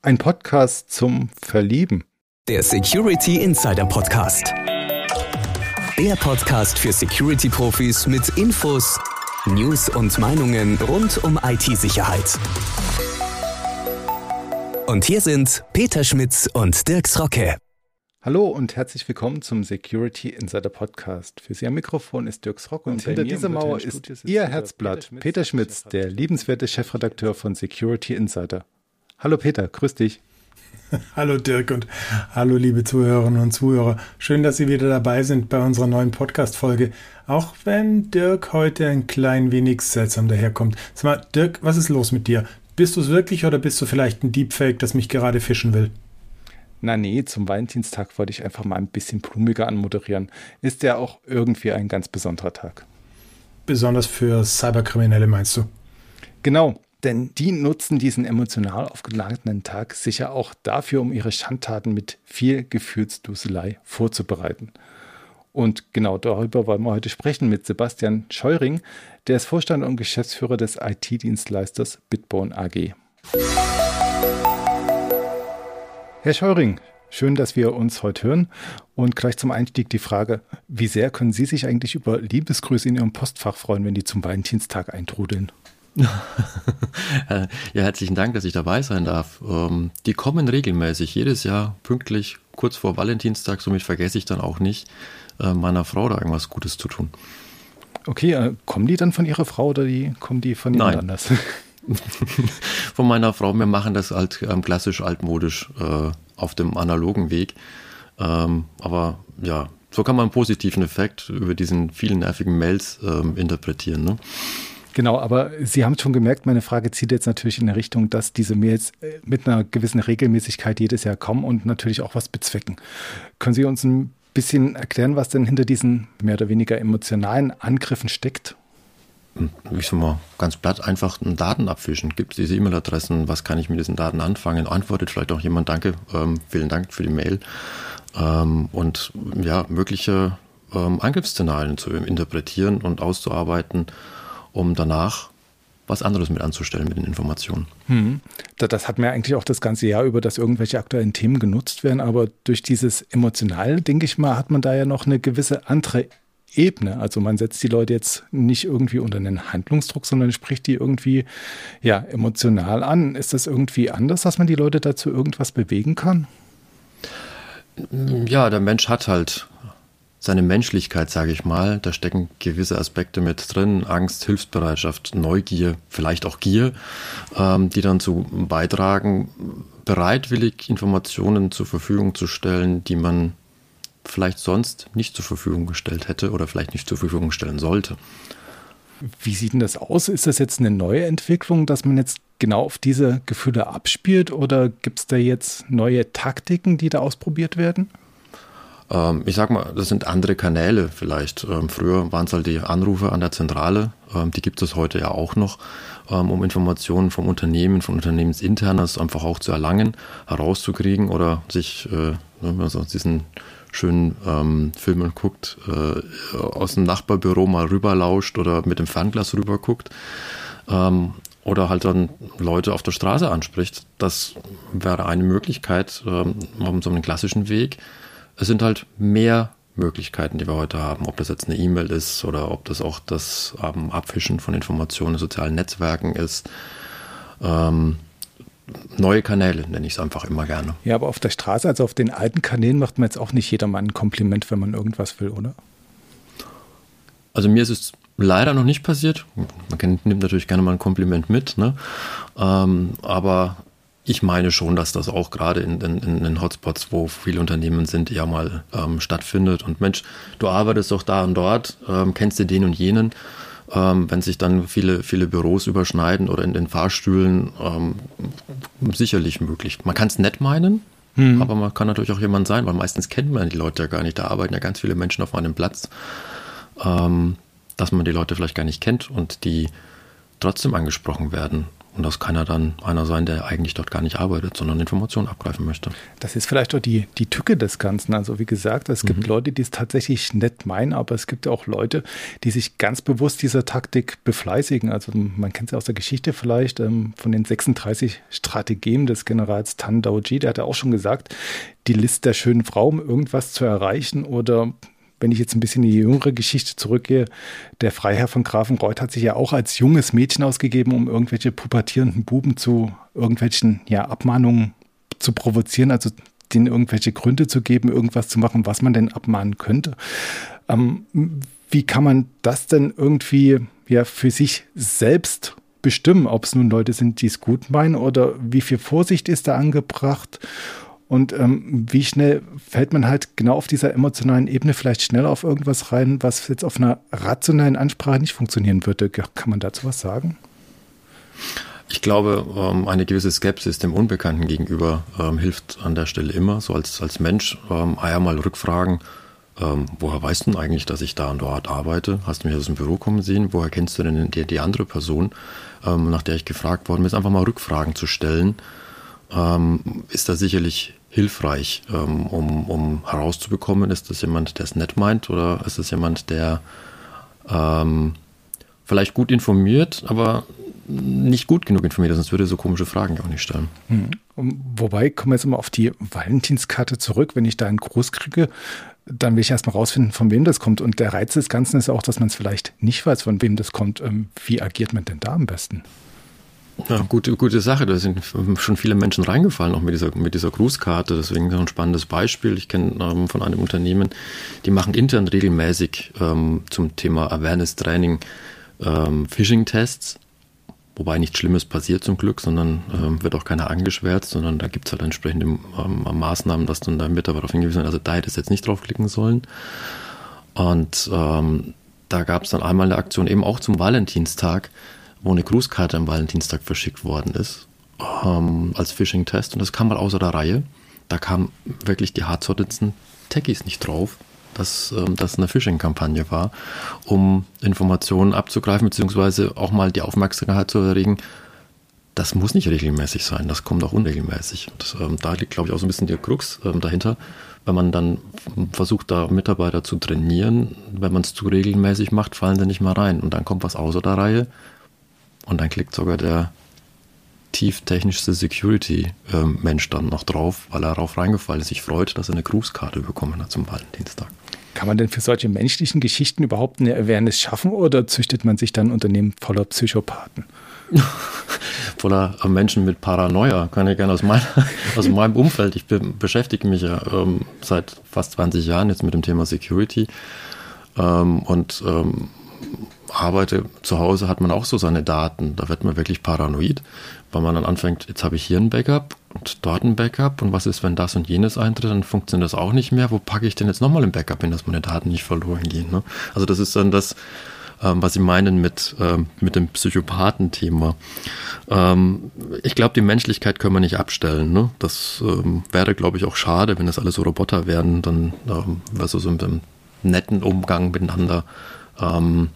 Ein Podcast zum Verlieben. Der Security Insider Podcast. Der Podcast für Security-Profis mit Infos, News und Meinungen rund um IT-Sicherheit. Und hier sind Peter Schmitz und Dirks Rocke. Hallo und herzlich willkommen zum Security Insider Podcast. Für Sie am Mikrofon ist Dirks Rock und, und hinter dieser Mauer ist Ihr Herzblatt, Peter Schmitz, der liebenswerte Chefredakteur von Security Insider. Hallo Peter, grüß dich. Hallo Dirk und hallo liebe Zuhörerinnen und Zuhörer. Schön, dass Sie wieder dabei sind bei unserer neuen Podcast-Folge. Auch wenn Dirk heute ein klein wenig seltsam daherkommt. Sag mal, Dirk, was ist los mit dir? Bist du es wirklich oder bist du vielleicht ein Deepfake, das mich gerade fischen will? Na nee, zum Valentinstag wollte ich einfach mal ein bisschen blumiger anmoderieren. Ist ja auch irgendwie ein ganz besonderer Tag. Besonders für Cyberkriminelle meinst du? Genau. Denn die nutzen diesen emotional aufgeladenen Tag sicher auch dafür, um ihre Schandtaten mit viel Gefühlsduselei vorzubereiten. Und genau darüber wollen wir heute sprechen mit Sebastian Scheuring, der ist Vorstand und Geschäftsführer des IT-Dienstleisters Bitbone AG. Herr Scheuring, schön, dass wir uns heute hören. Und gleich zum Einstieg die Frage, wie sehr können Sie sich eigentlich über Liebesgrüße in Ihrem Postfach freuen, wenn die zum Valentinstag eintrudeln? ja, herzlichen Dank, dass ich dabei sein darf. Ähm, die kommen regelmäßig, jedes Jahr pünktlich, kurz vor Valentinstag. Somit vergesse ich dann auch nicht, äh, meiner Frau da irgendwas Gutes zu tun. Okay, äh, kommen die dann von Ihrer Frau oder die, kommen die von jemand anders? von meiner Frau. Wir machen das halt ähm, klassisch altmodisch äh, auf dem analogen Weg. Ähm, aber ja, so kann man einen positiven Effekt über diesen vielen nervigen Mails ähm, interpretieren. Ne? Genau, aber Sie haben schon gemerkt, meine Frage zieht jetzt natürlich in der Richtung, dass diese Mails äh, mit einer gewissen Regelmäßigkeit jedes Jahr kommen und natürlich auch was bezwecken. Können Sie uns ein bisschen erklären, was denn hinter diesen mehr oder weniger emotionalen Angriffen steckt? Hm, ich sag mal, ganz platt einfach einen Daten abfischen. Gibt es diese E-Mail-Adressen, was kann ich mit diesen Daten anfangen? Antwortet vielleicht auch jemand, danke, ähm, vielen Dank für die Mail. Ähm, und ja, mögliche ähm, Angriffsszenarien zu interpretieren und auszuarbeiten um danach was anderes mit anzustellen mit den Informationen. Hm. Das hat mir eigentlich auch das ganze Jahr über, dass irgendwelche aktuellen Themen genutzt werden, aber durch dieses Emotional, denke ich mal, hat man da ja noch eine gewisse andere Ebene. Also man setzt die Leute jetzt nicht irgendwie unter einen Handlungsdruck, sondern spricht die irgendwie ja emotional an. Ist das irgendwie anders, dass man die Leute dazu irgendwas bewegen kann? Ja, der Mensch hat halt seine Menschlichkeit, sage ich mal. Da stecken gewisse Aspekte mit drin, Angst, Hilfsbereitschaft, Neugier, vielleicht auch Gier, ähm, die dann zu beitragen, bereitwillig Informationen zur Verfügung zu stellen, die man vielleicht sonst nicht zur Verfügung gestellt hätte oder vielleicht nicht zur Verfügung stellen sollte. Wie sieht denn das aus? Ist das jetzt eine neue Entwicklung, dass man jetzt genau auf diese Gefühle abspielt oder gibt es da jetzt neue Taktiken, die da ausprobiert werden? Ähm, ich sag mal, das sind andere Kanäle vielleicht. Ähm, früher waren es halt die Anrufe an der Zentrale, ähm, die gibt es heute ja auch noch, um Informationen vom Unternehmen, von Unternehmensinternes einfach auch zu erlangen, herauszukriegen oder sich, äh, wenn man so diesen schönen ähm, Filmen guckt, äh, aus dem Nachbarbüro mal rüberlauscht oder mit dem Fernglas rüberguckt. Ähm, oder halt dann Leute auf der Straße anspricht. Das wäre eine Möglichkeit ähm, auf so einem klassischen Weg es sind halt mehr Möglichkeiten, die wir heute haben. Ob das jetzt eine E-Mail ist oder ob das auch das ähm, Abfischen von Informationen in sozialen Netzwerken ist. Ähm, neue Kanäle nenne ich es einfach immer gerne. Ja, aber auf der Straße, also auf den alten Kanälen, macht man jetzt auch nicht jedermann ein Kompliment, wenn man irgendwas will, oder? Also mir ist es leider noch nicht passiert. Man kann, nimmt natürlich gerne mal ein Kompliment mit, ne? Ähm, aber ich meine schon, dass das auch gerade in, in, in den Hotspots, wo viele Unternehmen sind, ja mal ähm, stattfindet. Und Mensch, du arbeitest doch da und dort, ähm, kennst du den und jenen. Ähm, wenn sich dann viele, viele Büros überschneiden oder in den Fahrstühlen, ähm, sicherlich möglich. Man kann es nett meinen, mhm. aber man kann natürlich auch jemand sein, weil meistens kennt man die Leute ja gar nicht. Da arbeiten ja ganz viele Menschen auf einem Platz, ähm, dass man die Leute vielleicht gar nicht kennt und die trotzdem angesprochen werden Und das kann ja dann einer sein, der eigentlich dort gar nicht arbeitet, sondern Informationen abgreifen möchte. Das ist vielleicht auch die, die Tücke des Ganzen. Also wie gesagt, es gibt mhm. Leute, die es tatsächlich nett meinen, aber es gibt auch Leute, die sich ganz bewusst dieser Taktik befleißigen. Also man kennt es ja aus der Geschichte vielleicht ähm, von den 36 Strategien des Generals Tan Daoji. Der hat ja auch schon gesagt, die List der schönen Frau, um irgendwas zu erreichen oder wenn ich jetzt ein bisschen in die jüngere Geschichte zurückgehe, der Freiherr von Grafenreuth hat sich ja auch als junges Mädchen ausgegeben, um irgendwelche pubertierenden Buben zu irgendwelchen ja, Abmahnungen zu provozieren, also denen irgendwelche Gründe zu geben, irgendwas zu machen, was man denn abmahnen könnte. Ähm, wie kann man das denn irgendwie ja für sich selbst bestimmen, ob es nun Leute sind, die es gut meinen oder wie viel Vorsicht ist da angebracht? Und ähm, wie schnell fällt man halt genau auf dieser emotionalen Ebene vielleicht schneller auf irgendwas rein, was jetzt auf einer rationalen Ansprache nicht funktionieren würde? Kann man dazu was sagen? Ich glaube, ähm, eine gewisse Skepsis dem Unbekannten gegenüber ähm, hilft an der Stelle immer. So als, als Mensch ähm, einmal rückfragen, woher weißt du denn eigentlich, dass ich da und dort arbeite? Hast du mich aus dem Büro kommen sehen? Woher kennst du denn die, die andere Person, nach der ich gefragt worden bin? Einfach mal Rückfragen zu stellen, ist da sicherlich hilfreich, ähm, um, um herauszubekommen, ist das jemand, der es nett meint oder ist es jemand, der ähm, vielleicht gut informiert, aber nicht gut genug informiert, sonst würde er so komische Fragen auch nicht stellen. Hm. Wobei, kommen wir jetzt immer auf die Valentinskarte zurück. Wenn ich da einen Gruß kriege, dann will ich erstmal rausfinden, von wem das kommt. Und der Reiz des Ganzen ist auch, dass man es vielleicht nicht weiß, von wem das kommt. Ähm, wie agiert man denn da am besten? Ja, gute, gute Sache. Da sind schon viele Menschen reingefallen, auch mit dieser, mit dieser Grußkarte. Deswegen ein spannendes Beispiel. Ich kenne ähm, von einem Unternehmen, die machen intern regelmäßig ähm, zum Thema Awareness Training ähm, Phishing-Tests. Wobei nichts Schlimmes passiert zum Glück, sondern ähm, wird auch keiner angeschwärzt, sondern da gibt es halt entsprechende ähm, Maßnahmen, dass dann der Mitarbeiter darauf hingewiesen wird, also da hätte es jetzt nicht draufklicken sollen. Und ähm, da gab es dann einmal eine Aktion eben auch zum Valentinstag, wo eine Grußkarte am Valentinstag verschickt worden ist, ähm, als Phishing-Test. Und das kam mal außer der Reihe. Da kamen wirklich die hartsortigsten Techies nicht drauf, dass ähm, das eine Phishing-Kampagne war, um Informationen abzugreifen, beziehungsweise auch mal die Aufmerksamkeit zu erregen. Das muss nicht regelmäßig sein, das kommt auch unregelmäßig. Und, ähm, da liegt, glaube ich, auch so ein bisschen der Krux ähm, dahinter. Wenn man dann versucht, da Mitarbeiter zu trainieren, wenn man es zu regelmäßig macht, fallen sie nicht mehr rein. Und dann kommt was außer der Reihe und dann klickt sogar der tieftechnischste Security-Mensch ähm, dann noch drauf, weil er darauf reingefallen ist, sich freut, dass er eine Grußkarte bekommen hat zum Valentinstag. Kann man denn für solche menschlichen Geschichten überhaupt eine Awareness schaffen oder züchtet man sich dann Unternehmen voller Psychopathen? voller äh, Menschen mit Paranoia, kann ich gerne aus, mein, aus meinem Umfeld. Ich be beschäftige mich ja ähm, seit fast 20 Jahren jetzt mit dem Thema Security ähm, und ähm, arbeite zu Hause, hat man auch so seine Daten. Da wird man wirklich paranoid, weil man dann anfängt, jetzt habe ich hier ein Backup und dort ein Backup und was ist, wenn das und jenes eintritt, dann funktioniert das auch nicht mehr. Wo packe ich denn jetzt nochmal ein Backup hin, dass meine Daten nicht verloren gehen? Ne? Also das ist dann das, ähm, was Sie meinen mit, ähm, mit dem Psychopathen-Thema. Ähm, ich glaube, die Menschlichkeit können wir nicht abstellen. Ne? Das ähm, wäre, glaube ich, auch schade, wenn das alles so Roboter wären, dann ähm, wäre so, so ein netten Umgang miteinander ähm,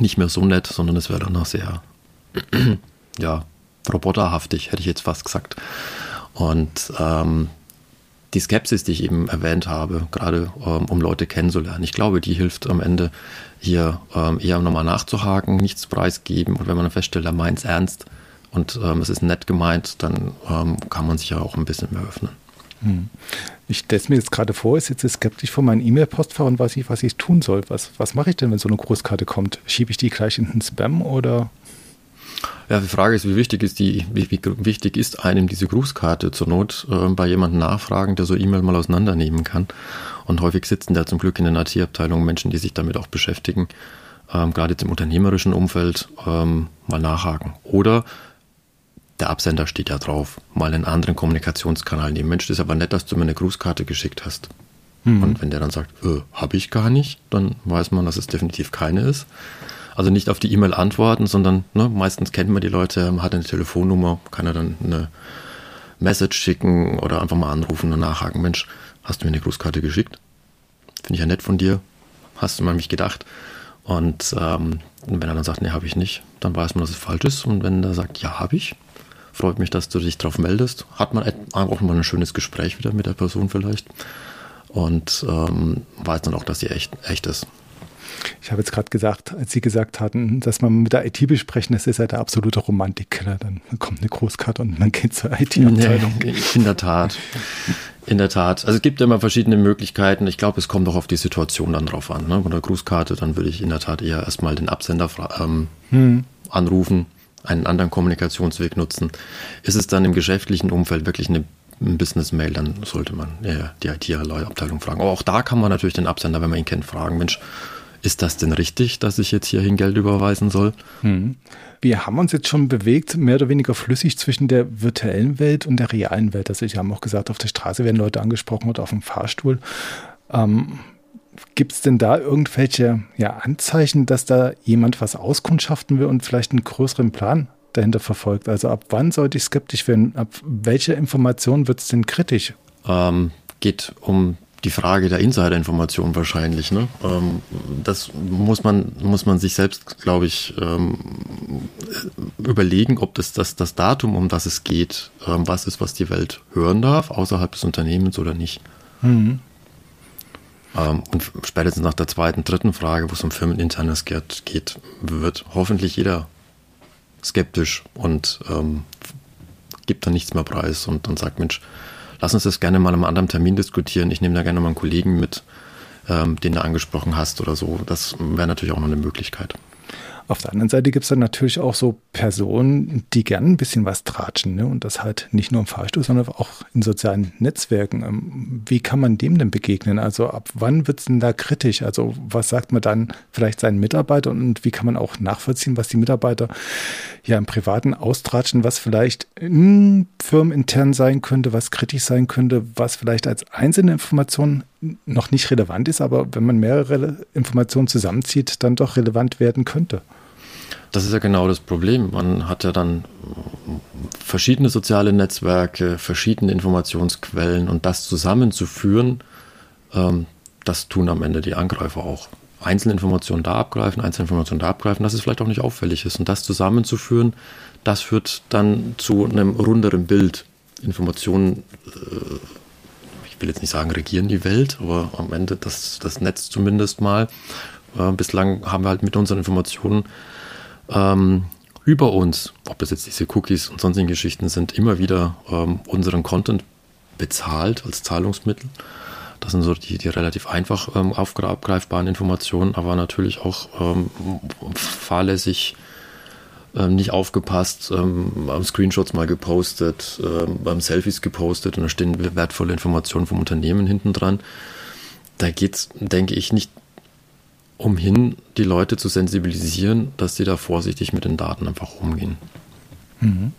nicht mehr so nett, sondern es wäre dann auch sehr, ja, roboterhaftig, hätte ich jetzt fast gesagt. Und ähm, die Skepsis, die ich eben erwähnt habe, gerade ähm, um Leute kennenzulernen, ich glaube, die hilft am Ende hier ähm, eher nochmal nachzuhaken, nichts preisgeben und wenn man feststellt, er meint es ernst und ähm, es ist nett gemeint, dann ähm, kann man sich ja auch ein bisschen mehr öffnen. Hm. Ich stelle mir jetzt gerade vor, ich sitze skeptisch vor meinem E-Mail-Postfach und weiß nicht, was ich tun soll. Was, was mache ich denn, wenn so eine Großkarte kommt? Schiebe ich die gleich in den Spam oder? Ja, die Frage ist, wie wichtig ist die, wie, wie wichtig ist einem diese Grußkarte zur Not äh, bei jemandem nachfragen, der so E-Mail mal auseinandernehmen kann. Und häufig sitzen da zum Glück in den IT-Abteilungen Menschen, die sich damit auch beschäftigen, ähm, gerade jetzt im unternehmerischen Umfeld ähm, mal nachhaken. Oder der Absender steht ja drauf, mal einen anderen Kommunikationskanal nehmen. Mensch, das ist aber nett, dass du mir eine Grußkarte geschickt hast. Mhm. Und wenn der dann sagt, äh, habe ich gar nicht, dann weiß man, dass es definitiv keine ist. Also nicht auf die E-Mail antworten, sondern ne, meistens kennt man die Leute, man hat eine Telefonnummer, kann er dann eine Message schicken oder einfach mal anrufen und nachhaken, Mensch, hast du mir eine Grußkarte geschickt? Finde ich ja nett von dir. Hast du mal mich gedacht? Und ähm, wenn er dann sagt, nee, habe ich nicht, dann weiß man, dass es falsch ist. Und wenn er sagt, ja, habe ich, freut mich, dass du dich darauf meldest, hat man auch mal ein schönes Gespräch wieder mit der Person vielleicht und ähm, weiß dann auch, dass sie echt, echt ist. Ich habe jetzt gerade gesagt, als Sie gesagt hatten, dass man mit der IT besprechen, das ist ja der absolute Romantikkiller. Dann kommt eine Großkarte und man geht zur IT-Abteilung. Nee, in der Tat. In der Tat. Also es gibt immer verschiedene Möglichkeiten. Ich glaube, es kommt auch auf die Situation dann drauf an. Ne? Bei der Grußkarte, dann würde ich in der Tat eher erstmal den Absender ähm, hm. anrufen, einen anderen Kommunikationsweg nutzen. Ist es dann im geschäftlichen Umfeld wirklich eine Business-Mail, dann sollte man ja, die IT-Abteilung fragen. Aber auch da kann man natürlich den Absender, wenn man ihn kennt, fragen, Mensch, ist das denn richtig, dass ich jetzt hierhin Geld überweisen soll? Hm. Wir haben uns jetzt schon bewegt, mehr oder weniger flüssig zwischen der virtuellen Welt und der realen Welt. Also ich habe auch gesagt, auf der Straße werden Leute angesprochen oder auf dem Fahrstuhl. Ähm, Gibt es denn da irgendwelche ja, Anzeichen, dass da jemand was auskundschaften will und vielleicht einen größeren Plan dahinter verfolgt? Also ab wann sollte ich skeptisch werden? Ab welcher Information wird es denn kritisch? Ähm, geht um die Frage der Insider-Information wahrscheinlich. Ne? Ähm, das muss man, muss man sich selbst, glaube ich, ähm, überlegen, ob das, das das Datum, um das es geht, ähm, was ist, was die Welt hören darf, außerhalb des Unternehmens oder nicht. Mhm. Und spätestens nach der zweiten, dritten Frage, wo es um Firmeninternes geht, geht wird hoffentlich jeder skeptisch und ähm, gibt dann nichts mehr preis und, und sagt, Mensch, lass uns das gerne mal einem anderen Termin diskutieren. Ich nehme da gerne mal einen Kollegen mit, ähm, den du angesprochen hast oder so. Das wäre natürlich auch noch eine Möglichkeit. Auf der anderen Seite gibt es dann natürlich auch so Personen, die gern ein bisschen was tratschen. Ne? Und das halt nicht nur im Fahrstuhl, sondern auch in sozialen Netzwerken. Ähm, wie kann man dem denn begegnen? Also ab wann wird es denn da kritisch? Also was sagt man dann vielleicht seinen Mitarbeitern und wie kann man auch nachvollziehen, was die Mitarbeiter ja im Privaten austratschen, was vielleicht firmenintern sein könnte, was kritisch sein könnte, was vielleicht als einzelne Information noch nicht relevant ist, aber wenn man mehrere Informationen zusammenzieht, dann doch relevant werden könnte. Das ist ja genau das Problem. Man hat ja dann verschiedene soziale Netzwerke, verschiedene Informationsquellen und das zusammenzuführen, ähm, das tun am Ende die Angreifer auch. Einzelne Informationen da abgreifen, einzelne Informationen da abgreifen, dass es vielleicht auch nicht auffällig ist. Und das zusammenzuführen, das führt dann zu einem runderen Bild. Informationen äh, will jetzt nicht sagen, regieren die Welt, aber am Ende das, das Netz zumindest mal. Äh, bislang haben wir halt mit unseren Informationen ähm, über uns, ob das jetzt diese Cookies und sonstigen Geschichten sind, immer wieder ähm, unseren Content bezahlt als Zahlungsmittel. Das sind so die, die relativ einfach ähm, aufgreifbaren Informationen, aber natürlich auch ähm, fahrlässig ähm, nicht aufgepasst, ähm, Screenshots mal gepostet, ähm, beim Selfies gepostet und da stehen wertvolle Informationen vom Unternehmen hinten dran. Da geht es, denke ich, nicht umhin, die Leute zu sensibilisieren, dass sie da vorsichtig mit den Daten einfach umgehen. Mhm.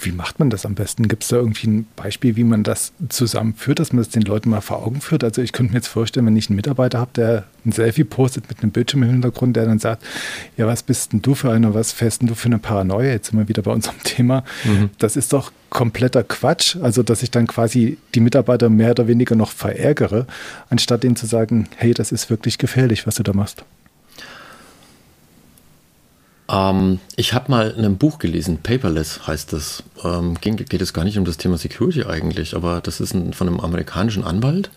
Wie macht man das am besten? Gibt es da irgendwie ein Beispiel, wie man das zusammenführt, dass man das den Leuten mal vor Augen führt? Also ich könnte mir jetzt vorstellen, wenn ich einen Mitarbeiter habe, der ein Selfie postet mit einem Bildschirm im Hintergrund, der dann sagt, ja, was bist denn du für einer, was fährst denn du für eine Paranoia? Jetzt sind wir wieder bei unserem Thema. Mhm. Das ist doch kompletter Quatsch. Also, dass ich dann quasi die Mitarbeiter mehr oder weniger noch verärgere, anstatt denen zu sagen, hey, das ist wirklich gefährlich, was du da machst. Ähm, ich habe mal in einem Buch gelesen, Paperless heißt das. Ähm, geht, geht es gar nicht um das Thema Security eigentlich, aber das ist ein, von einem amerikanischen Anwalt,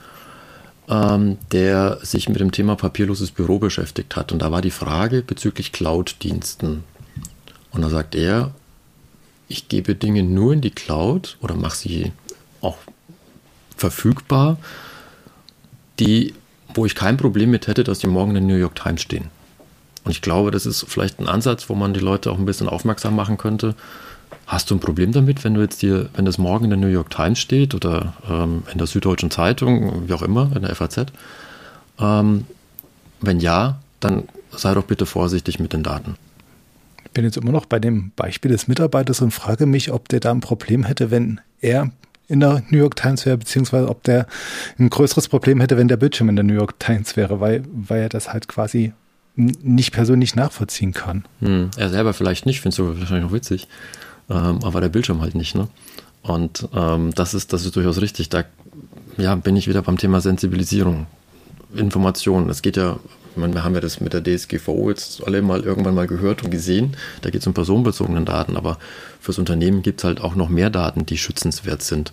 ähm, der sich mit dem Thema papierloses Büro beschäftigt hat. Und da war die Frage bezüglich Cloud-Diensten. Und da sagt er, ich gebe Dinge nur in die Cloud oder mache sie auch verfügbar, die, wo ich kein Problem mit hätte, dass die morgen in der New York Times stehen. Und ich glaube, das ist vielleicht ein Ansatz, wo man die Leute auch ein bisschen aufmerksam machen könnte. Hast du ein Problem damit, wenn du jetzt dir, wenn das morgen in der New York Times steht oder ähm, in der Süddeutschen Zeitung, wie auch immer, in der FAZ? Ähm, wenn ja, dann sei doch bitte vorsichtig mit den Daten. Ich bin jetzt immer noch bei dem Beispiel des Mitarbeiters und frage mich, ob der da ein Problem hätte, wenn er in der New York Times wäre, beziehungsweise ob der ein größeres Problem hätte, wenn der Bildschirm in der New York Times wäre, weil, weil er das halt quasi nicht persönlich nachvollziehen kann. Hm, er selber vielleicht nicht, findest du wahrscheinlich auch witzig, ähm, aber der Bildschirm halt nicht. Ne? Und ähm, das, ist, das ist durchaus richtig. Da ja, bin ich wieder beim Thema Sensibilisierung, Informationen. Es geht ja meine, wir haben ja das mit der DSGVO jetzt alle mal irgendwann mal gehört und gesehen. Da geht es um personenbezogene Daten, aber fürs Unternehmen gibt es halt auch noch mehr Daten, die schützenswert sind.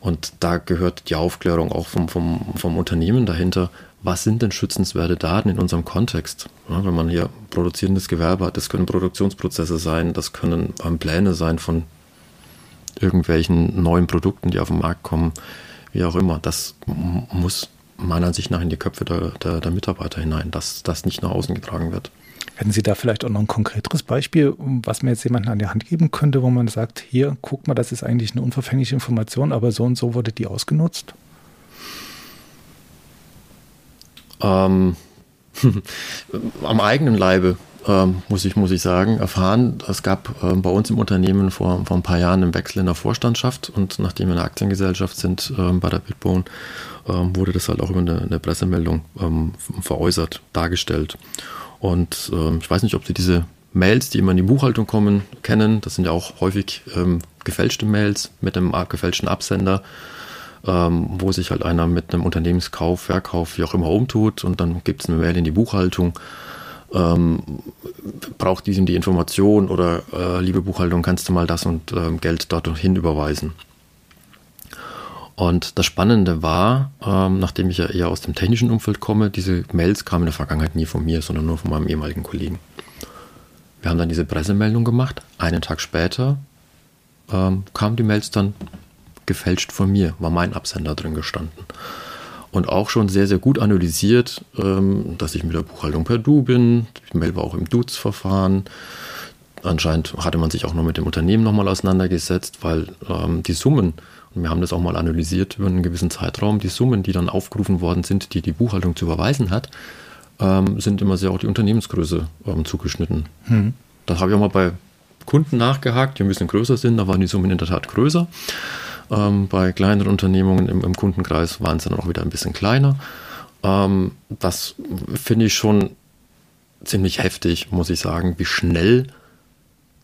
Und da gehört die Aufklärung auch vom, vom, vom Unternehmen dahinter. Was sind denn schützenswerte Daten in unserem Kontext? Ja, wenn man hier produzierendes Gewerbe hat, das können Produktionsprozesse sein, das können ähm, Pläne sein von irgendwelchen neuen Produkten, die auf den Markt kommen, wie auch immer. Das muss meiner Ansicht nach in die Köpfe der, der, der Mitarbeiter hinein, dass das nicht nach außen getragen wird. Hätten Sie da vielleicht auch noch ein konkreteres Beispiel, was mir jetzt jemanden an die Hand geben könnte, wo man sagt, hier, guck mal, das ist eigentlich eine unverfängliche Information, aber so und so wurde die ausgenutzt? Ähm, am eigenen Leibe ähm, muss, ich, muss ich sagen, erfahren. Es gab ähm, bei uns im Unternehmen vor, vor ein paar Jahren einen Wechsel in der Vorstandschaft und nachdem wir eine Aktiengesellschaft sind ähm, bei der Bitbone, ähm, wurde das halt auch über eine, eine Pressemeldung ähm, veräußert, dargestellt. Und ich weiß nicht, ob Sie diese Mails, die immer in die Buchhaltung kommen, kennen. Das sind ja auch häufig gefälschte Mails mit einem gefälschten Absender ähm, wo sich halt einer mit einem Unternehmenskauf, Verkauf, wie auch immer umtut und dann gibt es eine Mail in die Buchhaltung. Ähm, braucht diesem die Information oder äh, liebe Buchhaltung, kannst du mal das und äh, Geld dorthin überweisen. Und das Spannende war, ähm, nachdem ich ja eher aus dem technischen Umfeld komme, diese Mails kamen in der Vergangenheit nie von mir, sondern nur von meinem ehemaligen Kollegen. Wir haben dann diese Pressemeldung gemacht. Einen Tag später ähm, kamen die Mails dann gefälscht von mir, war mein Absender drin gestanden. Und auch schon sehr, sehr gut analysiert, ähm, dass ich mit der Buchhaltung per Du bin. Die Mail war auch im Duz-Verfahren. Anscheinend hatte man sich auch noch mit dem Unternehmen nochmal auseinandergesetzt, weil ähm, die Summen, und wir haben das auch mal analysiert über einen gewissen Zeitraum, die Summen, die dann aufgerufen worden sind, die die Buchhaltung zu überweisen hat, ähm, sind immer sehr auch die Unternehmensgröße zugeschnitten. Hm. Das habe ich auch mal bei Kunden nachgehakt, die ein bisschen größer sind, da waren die Summen in der Tat größer. Ähm, bei kleineren Unternehmungen im, im, Kundenkreis waren es dann auch wieder ein bisschen kleiner. Ähm, das finde ich schon ziemlich heftig, muss ich sagen, wie schnell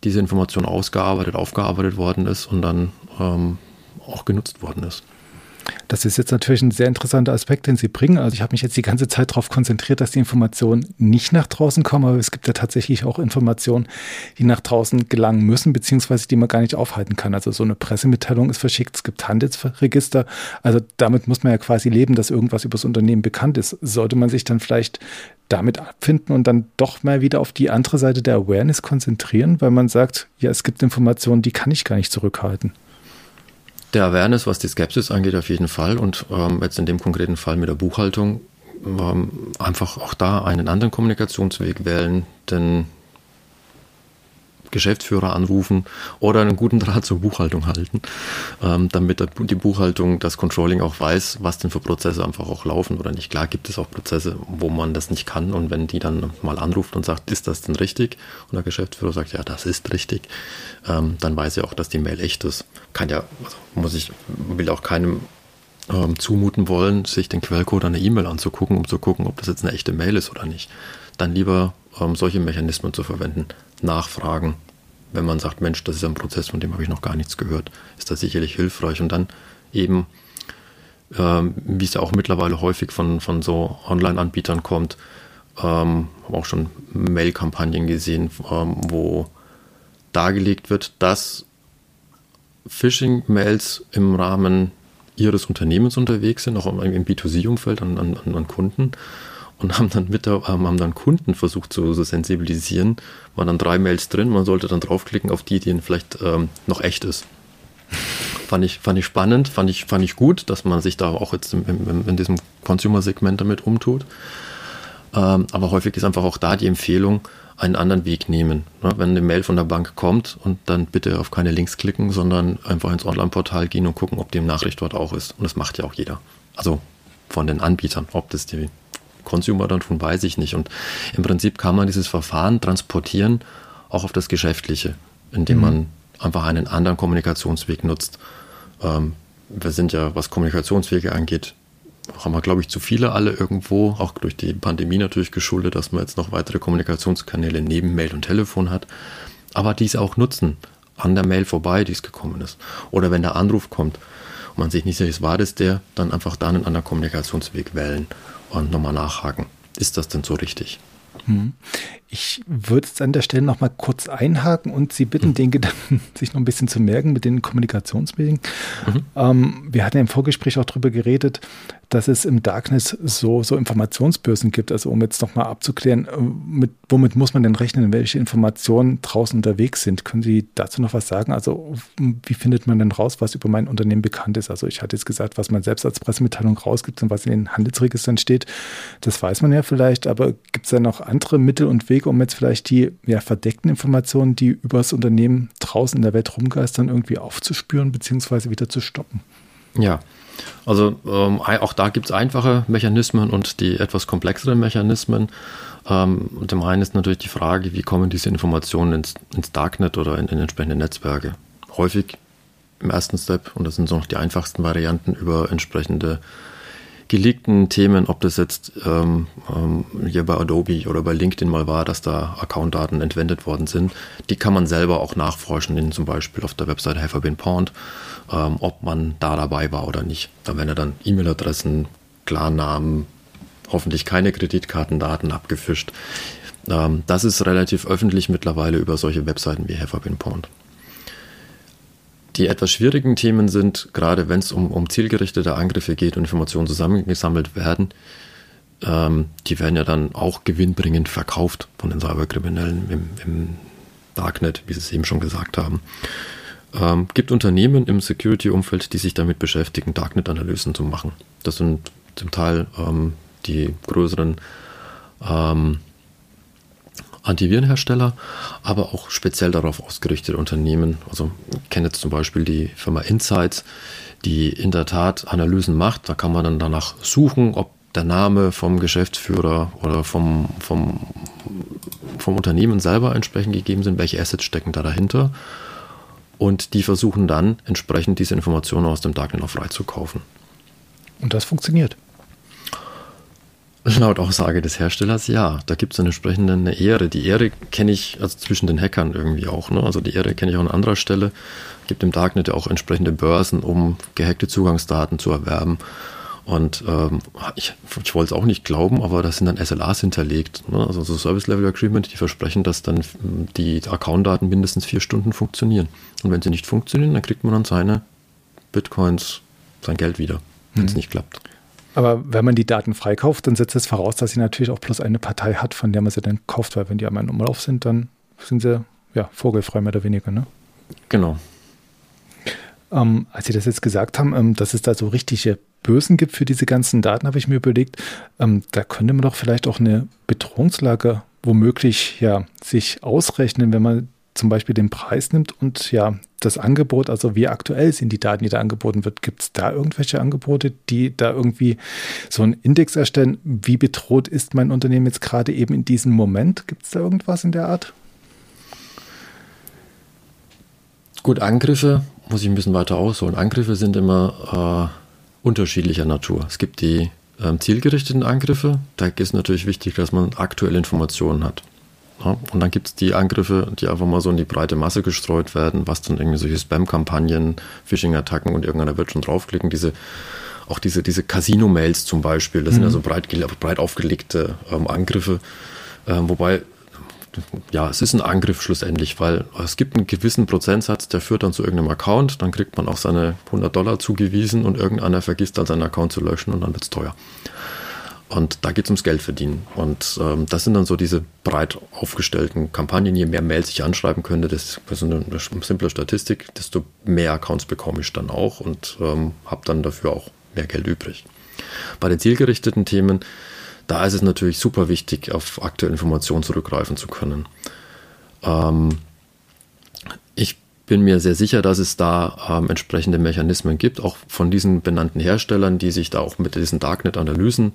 diese Information ausgearbeitet, aufgearbeitet worden ist und dann ähm, auch genutzt worden ist. Das ist jetzt natürlich ein sehr interessanter Aspekt, den Sie bringen. Also ich habe mich jetzt die ganze Zeit darauf konzentriert, dass die Informationen nicht nach draußen kommen, aber es gibt ja tatsächlich auch Informationen, die nach draußen gelangen müssen, beziehungsweise die man gar nicht aufhalten kann. Also so eine Pressemitteilung ist verschickt, es gibt Handelsregister. Also damit muss man ja quasi leben, dass irgendwas über das Unternehmen bekannt ist. Sollte man sich dann vielleicht damit abfinden und dann doch mal wieder auf die andere Seite der Awareness konzentrieren, weil man sagt, ja, es gibt Informationen, die kann ich gar nicht zurückhalten der Awareness, was die Skepsis angeht, auf jeden Fall. Und ähm, jetzt in dem konkreten Fall mit der Buchhaltung ähm, einfach auch da einen anderen Kommunikationsweg wählen, denn Geschäftsführer anrufen oder einen guten Draht zur Buchhaltung halten, ähm, damit die Buchhaltung, das Controlling auch weiß, was denn für Prozesse einfach auch laufen oder nicht. Klar gibt es auch Prozesse, wo man das nicht kann und wenn die dann mal anruft und sagt, ist das denn richtig? Und der Geschäftsführer sagt, ja, das ist richtig, ähm, dann weiß er auch, dass die Mail echt ist. Kann ja, also muss ich, will auch keinem ähm, zumuten wollen, sich den Quellcode an der E-Mail anzugucken, um zu gucken, ob das jetzt eine echte Mail ist oder nicht. Dann lieber ähm, solche Mechanismen zu verwenden nachfragen. Wenn man sagt, Mensch, das ist ein Prozess, von dem habe ich noch gar nichts gehört, ist das sicherlich hilfreich. Und dann eben, ähm, wie es ja auch mittlerweile häufig von, von so Online-Anbietern kommt, ähm, habe auch schon Mail-Kampagnen gesehen, ähm, wo dargelegt wird, dass Phishing-Mails im Rahmen ihres Unternehmens unterwegs sind, auch im B2C-Umfeld an, an, an Kunden und haben dann, mit, haben dann Kunden versucht zu so sensibilisieren. Waren dann drei Mails drin, man sollte dann draufklicken auf die, die vielleicht ähm, noch echt ist. fand ich, fand ich spannend, fand ich, fand ich gut, dass man sich da auch jetzt in, in, in diesem Consumer-Segment damit umtut. Ähm, aber häufig ist einfach auch da die Empfehlung, einen anderen Weg nehmen. Ne? Wenn eine Mail von der Bank kommt und dann bitte auf keine Links klicken, sondern einfach ins Online-Portal gehen und gucken, ob die Nachricht dort auch ist. Und das macht ja auch jeder. Also von den Anbietern, ob das die Consumer dann tun, weiß ich nicht. Und im Prinzip kann man dieses Verfahren transportieren, auch auf das Geschäftliche, indem mhm. man einfach einen anderen Kommunikationsweg nutzt. Ähm, wir sind ja, was Kommunikationswege angeht, haben wir, glaube ich, zu viele alle irgendwo, auch durch die Pandemie natürlich geschuldet, dass man jetzt noch weitere Kommunikationskanäle neben Mail und Telefon hat. Aber diese auch nutzen, an der Mail vorbei, die es gekommen ist. Oder wenn der Anruf kommt und man sich nicht sicher ist, war das der, dann einfach da einen anderen Kommunikationsweg wählen und nochmal nachhaken. ist das denn so richtig? Hm. Ich würde jetzt an der Stelle noch mal kurz einhaken und Sie bitten, mhm. den Gedanken sich noch ein bisschen zu merken mit den Kommunikationsmedien. Mhm. Ähm, wir hatten ja im Vorgespräch auch darüber geredet, dass es im Darkness so, so Informationsbörsen gibt. Also um jetzt nochmal abzuklären, äh, mit, womit muss man denn rechnen, welche Informationen draußen unterwegs sind? Können Sie dazu noch was sagen? Also wie findet man denn raus, was über mein Unternehmen bekannt ist? Also ich hatte jetzt gesagt, was man selbst als Pressemitteilung rausgibt und was in den Handelsregistern steht, das weiß man ja vielleicht, aber gibt es da noch andere Mittel und Wege, um jetzt vielleicht die ja, verdeckten Informationen, die über das Unternehmen draußen in der Welt rumgeistern, irgendwie aufzuspüren bzw. wieder zu stoppen? Ja, also ähm, auch da gibt es einfache Mechanismen und die etwas komplexeren Mechanismen. Ähm, und zum einen ist natürlich die Frage, wie kommen diese Informationen ins, ins Darknet oder in, in, entsprechende Netzwerke. Häufig im ersten Step, und das sind so noch die einfachsten Varianten, über entsprechende geleakten Themen, ob das jetzt ähm, ähm, hier bei Adobe oder bei LinkedIn mal war, dass da Accountdaten entwendet worden sind, die kann man selber auch nachforschen, in, zum Beispiel auf der Webseite Have I Been Pawned ähm, ob man da dabei war oder nicht. Da werden ja dann E-Mail-Adressen, Klarnamen, hoffentlich keine Kreditkartendaten abgefischt. Ähm, das ist relativ öffentlich mittlerweile über solche Webseiten wie Have Been Pawned. Die etwas schwierigen Themen sind, gerade wenn es um, um zielgerichtete Angriffe geht und Informationen zusammengesammelt werden, ähm, die werden ja dann auch gewinnbringend verkauft von den Cyberkriminellen im, im Darknet, wie Sie es eben schon gesagt haben. Ähm, gibt Unternehmen im Security-Umfeld, die sich damit beschäftigen, Darknet-Analysen zu machen. Das sind zum Teil ähm, die größeren ähm, Antivirenhersteller, aber auch speziell darauf ausgerichtete Unternehmen. Also ich kenne jetzt zum Beispiel die Firma Insights, die in der Tat Analysen macht. Da kann man dann danach suchen, ob der Name vom Geschäftsführer oder vom, vom, vom Unternehmen selber entsprechend gegeben sind, welche Assets stecken da dahinter und die versuchen dann entsprechend diese Informationen aus dem Darknet auch freizukaufen. Und das funktioniert. Laut Aussage des Herstellers ja. Da gibt es eine entsprechende eine Ehre. Die Ehre kenne ich also zwischen den Hackern irgendwie auch. Ne? Also die Ehre kenne ich auch an anderer Stelle. Gibt im Darknet ja auch entsprechende Börsen, um gehackte Zugangsdaten zu erwerben. Und ähm, ich, ich wollte es auch nicht glauben, aber da sind dann SLAs hinterlegt. Ne? Also so Service Level Agreement, die versprechen, dass dann die Account-Daten mindestens vier Stunden funktionieren. Und wenn sie nicht funktionieren, dann kriegt man dann seine Bitcoins, sein Geld wieder, wenn es mhm. nicht klappt. Aber wenn man die Daten freikauft, dann setzt es voraus, dass sie natürlich auch plus eine Partei hat, von der man sie dann kauft, weil wenn die einmal im Umlauf sind, dann sind sie ja vogelfrei mehr oder weniger, ne? Genau. Ähm, als Sie das jetzt gesagt haben, ähm, dass es da so richtige Börsen gibt für diese ganzen Daten, habe ich mir überlegt, ähm, da könnte man doch vielleicht auch eine Bedrohungslage womöglich ja sich ausrechnen, wenn man zum Beispiel den Preis nimmt und ja das Angebot, also wie aktuell sind die Daten, die da angeboten wird. Gibt es da irgendwelche Angebote, die da irgendwie so einen Index erstellen? Wie bedroht ist mein Unternehmen jetzt gerade eben in diesem Moment? Gibt es da irgendwas in der Art? Gut, Angriffe muss ich ein bisschen weiter ausholen. Angriffe sind immer äh unterschiedlicher Natur. Es gibt die ähm, zielgerichteten Angriffe. Da ist natürlich wichtig, dass man aktuelle Informationen hat. Und dann gibt es die Angriffe, die einfach mal so in die breite Masse gestreut werden, was dann irgendwie solche Spam-Kampagnen, Phishing-Attacken und irgendeiner wird schon draufklicken. Diese, auch diese, diese Casino-Mails zum Beispiel, das mhm. sind ja so breit, breit aufgelegte ähm, Angriffe. Ähm, wobei ja, es ist ein Angriff schlussendlich, weil es gibt einen gewissen Prozentsatz, der führt dann zu irgendeinem Account, dann kriegt man auch seine 100 Dollar zugewiesen und irgendeiner vergisst dann seinen Account zu löschen und dann wird es teuer. Und da geht es ums Geld verdienen. Und ähm, das sind dann so diese breit aufgestellten Kampagnen. Je mehr Mails ich anschreiben könnte, das ist eine, eine simple Statistik, desto mehr Accounts bekomme ich dann auch und ähm, habe dann dafür auch mehr Geld übrig. Bei den zielgerichteten Themen da ist es natürlich super wichtig, auf aktuelle Informationen zurückgreifen zu können. Ähm, ich bin mir sehr sicher, dass es da ähm, entsprechende Mechanismen gibt, auch von diesen benannten Herstellern, die sich da auch mit diesen Darknet-Analysen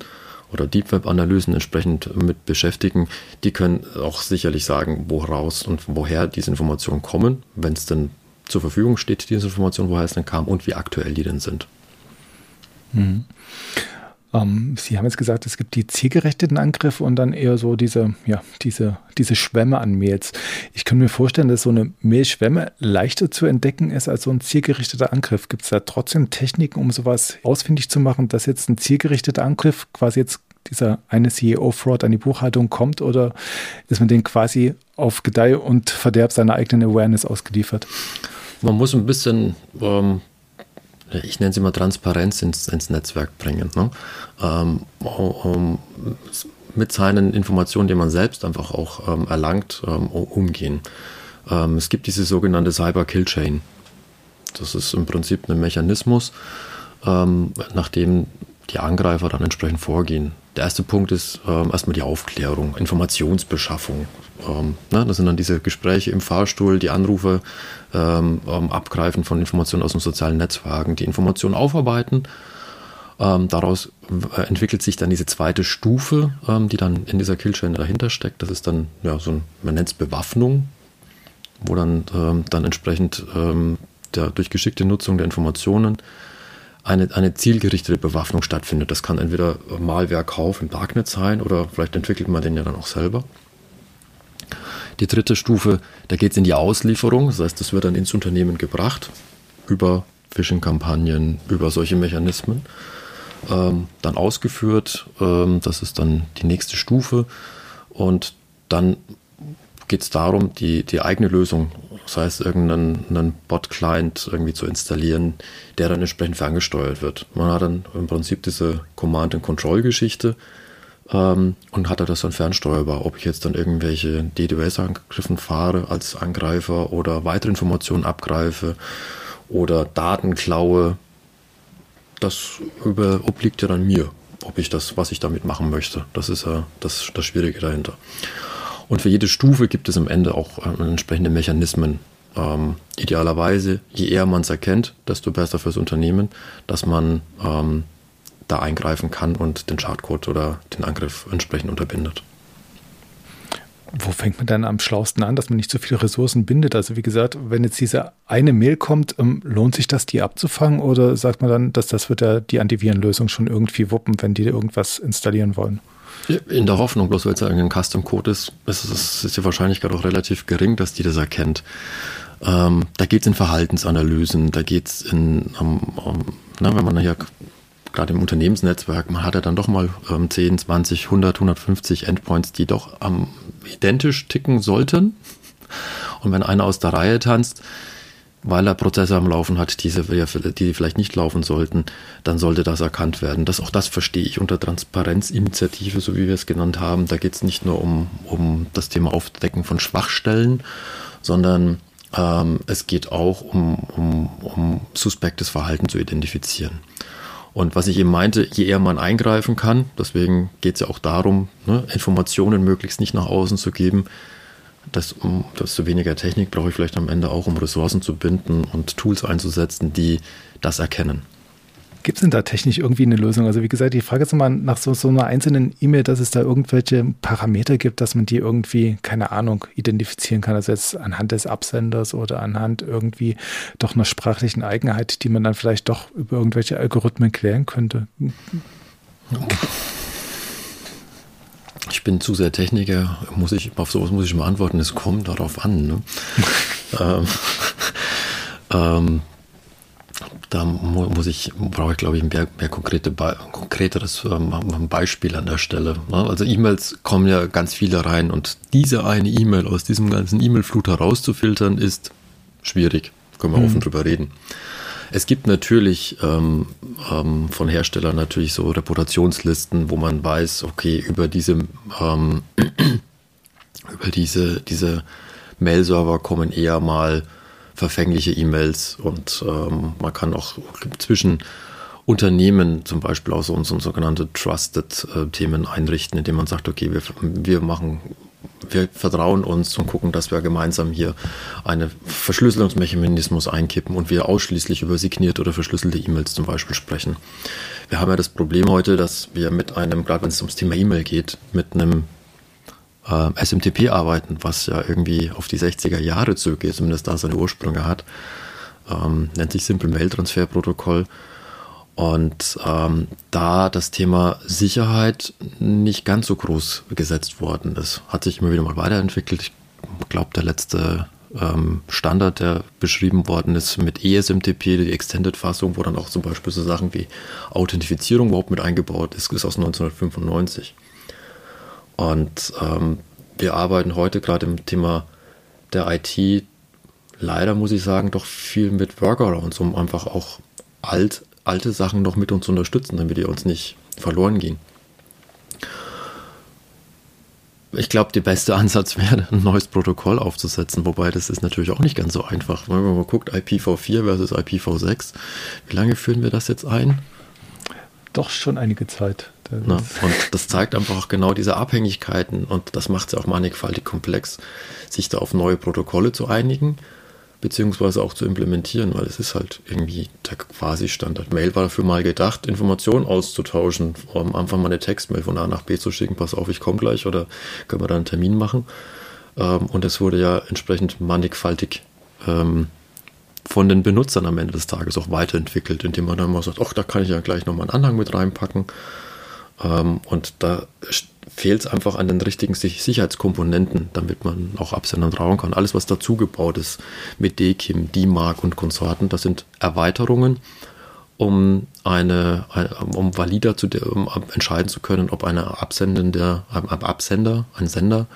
oder Deep Web-Analysen entsprechend mit beschäftigen. Die können auch sicherlich sagen, woraus und woher diese Informationen kommen, wenn es denn zur Verfügung steht, diese Information, woher es denn kam und wie aktuell die denn sind. Mhm. Ähm, Sie haben jetzt gesagt, es gibt die zielgerechteten Angriffe und dann eher so diese, ja, diese, diese Schwämme an Mails. Ich kann mir vorstellen, dass so eine Mailschwemme leichter zu entdecken ist als so ein zielgerichteter Angriff. Gibt es da trotzdem Techniken, um sowas ausfindig zu machen, dass jetzt ein zielgerichteter Angriff quasi jetzt dieser eine CEO-Fraud an die Buchhaltung kommt oder ist man den quasi auf Gedeih und Verderb seiner eigenen Awareness ausgeliefert? Man muss ein bisschen, ähm, ich nenne es immer Transparenz ins, ins Netzwerk bringen. Ne? Ähm, um, mit seinen Informationen, die man selbst einfach auch ähm, erlangt, ähm, umgehen. Ähm, es gibt diese sogenannte Cyber Kill Chain. Das ist im Prinzip ein Mechanismus, ähm, nach dem die Angreifer dann entsprechend vorgehen. Der erste Punkt ist ähm, erstmal die Aufklärung, Informationsbeschaffung. Ähm, ne, das sind dann diese Gespräche im Fahrstuhl, die Anrufe ähm, ähm abgreifen von Informationen aus den sozialen Netzwerken, die Informationen aufarbeiten. Ähm, daraus äh, entwickelt sich dann diese zweite Stufe, ähm, die dann in dieser Killchain dahinter steckt. Das ist dann ja, so ein, man nennt es Bewaffnung, wo dann, dann entsprechend der, durch geschickte Nutzung der Informationen eine, eine zielgerichtete Bewaffnung stattfindet. Das kann entweder Malwerk-Kauf im Darknet sein oder vielleicht entwickelt man den ja dann auch selber. Die dritte Stufe, da geht es in die Auslieferung, das heißt, das wird dann ins Unternehmen gebracht über Phishing-Kampagnen, über solche Mechanismen, ähm, dann ausgeführt. Ähm, das ist dann die nächste Stufe und dann geht es darum, die, die eigene Lösung das heißt, irgendeinen Bot-Client irgendwie zu installieren, der dann entsprechend ferngesteuert wird. Man hat dann im Prinzip diese Command-and-Control-Geschichte ähm, und hat das dann fernsteuerbar. Ob ich jetzt dann irgendwelche DDoS-Angriffen fahre als Angreifer oder weitere Informationen abgreife oder Daten klaue, das über, obliegt ja dann mir, ob ich das, was ich damit machen möchte. Das ist ja das, das Schwierige dahinter. Und für jede Stufe gibt es am Ende auch äh, entsprechende Mechanismen. Ähm, idealerweise, je eher man es erkennt, desto besser fürs Unternehmen, dass man ähm, da eingreifen kann und den Schadcode oder den Angriff entsprechend unterbindet. Wo fängt man dann am schlausten an, dass man nicht so viele Ressourcen bindet? Also wie gesagt, wenn jetzt diese eine Mail kommt, ähm, lohnt sich das, die abzufangen oder sagt man dann, dass das wird ja die Antivirenlösung schon irgendwie wuppen, wenn die irgendwas installieren wollen? In der Hoffnung, bloß weil es ein Custom-Code ist, ist, ist, ist die Wahrscheinlichkeit auch relativ gering, dass die das erkennt. Ähm, da geht es in Verhaltensanalysen, da geht es in, um, um, na, wenn man ja gerade im Unternehmensnetzwerk, man hat ja dann doch mal ähm, 10, 20, 100, 150 Endpoints, die doch ähm, identisch ticken sollten. Und wenn einer aus der Reihe tanzt, weil er Prozesse am Laufen hat, diese, die vielleicht nicht laufen sollten, dann sollte das erkannt werden. Das, auch das verstehe ich unter Transparenzinitiative, so wie wir es genannt haben. Da geht es nicht nur um, um das Thema Aufdecken von Schwachstellen, sondern ähm, es geht auch um, um, um suspektes Verhalten zu identifizieren. Und was ich eben meinte, je eher man eingreifen kann, deswegen geht es ja auch darum, ne, Informationen möglichst nicht nach außen zu geben, desto, desto weniger Technik brauche ich vielleicht am Ende auch, um Ressourcen zu binden und Tools einzusetzen, die das erkennen. Gibt es denn da technisch irgendwie eine Lösung? Also wie gesagt, ich frage jetzt mal nach so, so einer einzelnen E-Mail, dass es da irgendwelche Parameter gibt, dass man die irgendwie, keine Ahnung, identifizieren kann. Also jetzt anhand des Absenders oder anhand irgendwie doch einer sprachlichen Eigenheit, die man dann vielleicht doch über irgendwelche Algorithmen klären könnte. Ich bin zu sehr Techniker, muss ich, auf sowas muss ich mal antworten, es kommt darauf an. Ne? ähm, ähm, da muss ich, brauche ich glaube ich ein mehr, mehr konkrete, konkreteres ähm, Beispiel an der Stelle. Ne? Also E-Mails kommen ja ganz viele rein und diese eine E-Mail aus diesem ganzen E-Mail-Flut herauszufiltern ist schwierig. Können wir mhm. offen drüber reden. Es gibt natürlich ähm, ähm, von Herstellern natürlich so Reputationslisten, wo man weiß, okay, über diese, ähm, über diese, diese Mail-Server kommen eher mal verfängliche E-Mails und ähm, man kann auch zwischen Unternehmen zum Beispiel auch so, so sogenannte Trusted-Themen äh, einrichten, indem man sagt, okay, wir, wir machen wir vertrauen uns und gucken, dass wir gemeinsam hier einen Verschlüsselungsmechanismus einkippen und wir ausschließlich über signierte oder verschlüsselte E-Mails zum Beispiel sprechen. Wir haben ja das Problem heute, dass wir mit einem, gerade wenn es ums Thema E-Mail geht, mit einem äh, SMTP arbeiten, was ja irgendwie auf die 60er Jahre zurückgeht, zumindest da seine Ursprünge hat. Ähm, nennt sich Simple Mail Transfer Protokoll. Und ähm, da das Thema Sicherheit nicht ganz so groß gesetzt worden ist, hat sich immer wieder mal weiterentwickelt. Ich glaube, der letzte ähm, Standard, der beschrieben worden ist mit ESMTP, die Extended-Fassung, wo dann auch zum Beispiel so Sachen wie Authentifizierung überhaupt mit eingebaut ist, ist aus 1995. Und ähm, wir arbeiten heute gerade im Thema der IT leider, muss ich sagen, doch viel mit Workarounds, um einfach auch alt, alte Sachen noch mit uns zu unterstützen, damit die uns nicht verloren gehen. Ich glaube, der beste Ansatz wäre, ein neues Protokoll aufzusetzen, wobei das ist natürlich auch nicht ganz so einfach. Wenn man mal guckt, IPv4 versus IPv6, wie lange führen wir das jetzt ein? Doch schon einige Zeit. Na, und das zeigt einfach auch genau diese Abhängigkeiten und das macht es ja auch mannigfaltig komplex, sich da auf neue Protokolle zu einigen beziehungsweise auch zu implementieren, weil es ist halt irgendwie der quasi Standard. Mail war dafür mal gedacht, Informationen auszutauschen, um einfach mal eine Textmail von A nach B zu schicken, pass auf, ich komme gleich oder können wir da einen Termin machen. Ähm, und es wurde ja entsprechend mannigfaltig ähm, von den Benutzern am Ende des Tages auch weiterentwickelt, indem man dann mal sagt, ach, da kann ich ja gleich nochmal einen Anhang mit reinpacken. Ähm, und da fehlt es einfach an den richtigen Sicherheitskomponenten, damit man auch Absendern trauen kann. Alles, was dazugebaut ist mit DKIM, DMARC und Konsorten, das sind Erweiterungen, um eine, um valider zu um entscheiden zu können, ob eine absendende, ein Absender, ein Sender